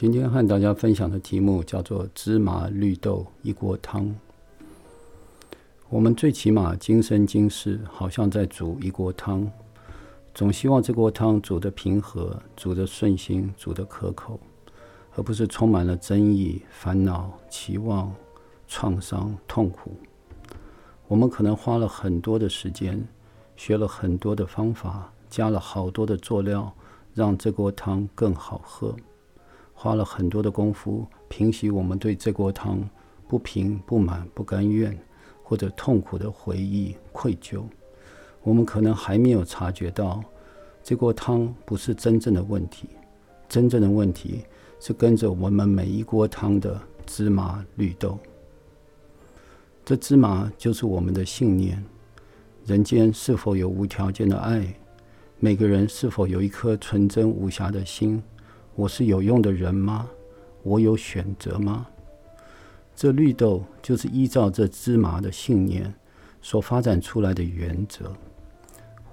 今天和大家分享的题目叫做“芝麻绿豆一锅汤”。我们最起码今生今世好像在煮一锅汤，总希望这锅汤煮得平和、煮得顺心、煮得可口，而不是充满了争议、烦恼、期望、创伤、痛苦。我们可能花了很多的时间，学了很多的方法，加了好多的佐料，让这锅汤更好喝。花了很多的功夫平息我们对这锅汤不平、不满、不甘愿或者痛苦的回忆、愧疚。我们可能还没有察觉到，这锅汤不是真正的问题，真正的问题是跟着我们每一锅汤的芝麻绿豆。这芝麻就是我们的信念：人间是否有无条件的爱？每个人是否有一颗纯真无瑕的心？我是有用的人吗？我有选择吗？这绿豆就是依照这芝麻的信念所发展出来的原则。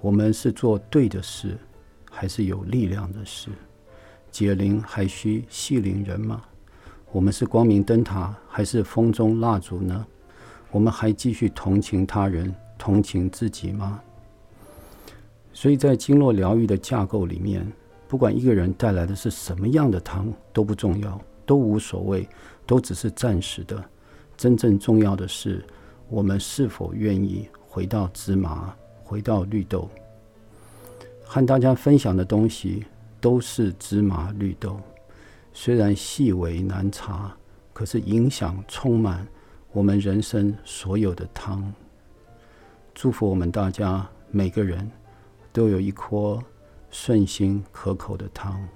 我们是做对的事，还是有力量的事？解铃还需系铃人吗？我们是光明灯塔，还是风中蜡烛呢？我们还继续同情他人，同情自己吗？所以在经络疗愈的架构里面。不管一个人带来的是什么样的汤都不重要，都无所谓，都只是暂时的。真正重要的是，我们是否愿意回到芝麻，回到绿豆。和大家分享的东西都是芝麻绿豆，虽然细微难察，可是影响充满我们人生所有的汤。祝福我们大家每个人都有一颗顺心可口的汤。